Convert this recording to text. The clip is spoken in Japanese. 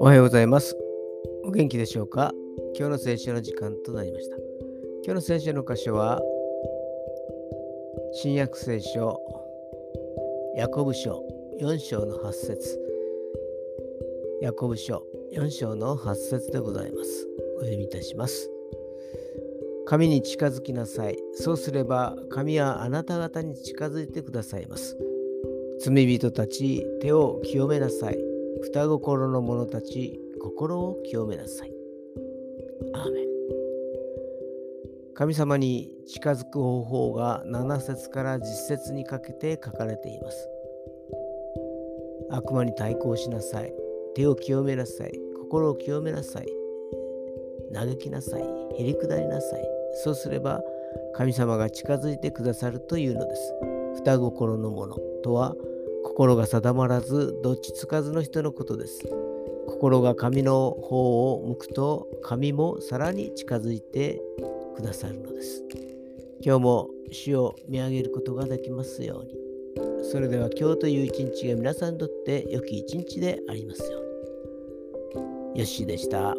おはようございます。お元気でしょうか？今日の聖書の時間となりました。今日の聖書の箇所は、新約聖書、ヤコブ書4章の8節ヤコブ書4章の8節でございます。お読みいたします。神に近づきなさい。そうすれば神はあなた方に近づいてくださいます。罪人たち、手を清めなさい。双心の者たち、心を清めなさい。アーメン。神様に近づく方法が7節から10節にかけて書かれています。悪魔に対抗しなさい。手を清めなさい。心を清めなさい。嘆きなさい。へりくだりなさい。そうすれば神様が近づいてくださるというのです。双心のものとは心が定まらずどっちつかずの人のことです。心が神の方を向くと神もさらに近づいてくださるのです。今日も主を見上げることができますように。それでは今日という一日が皆さんにとって良き一日でありますように。よしでした。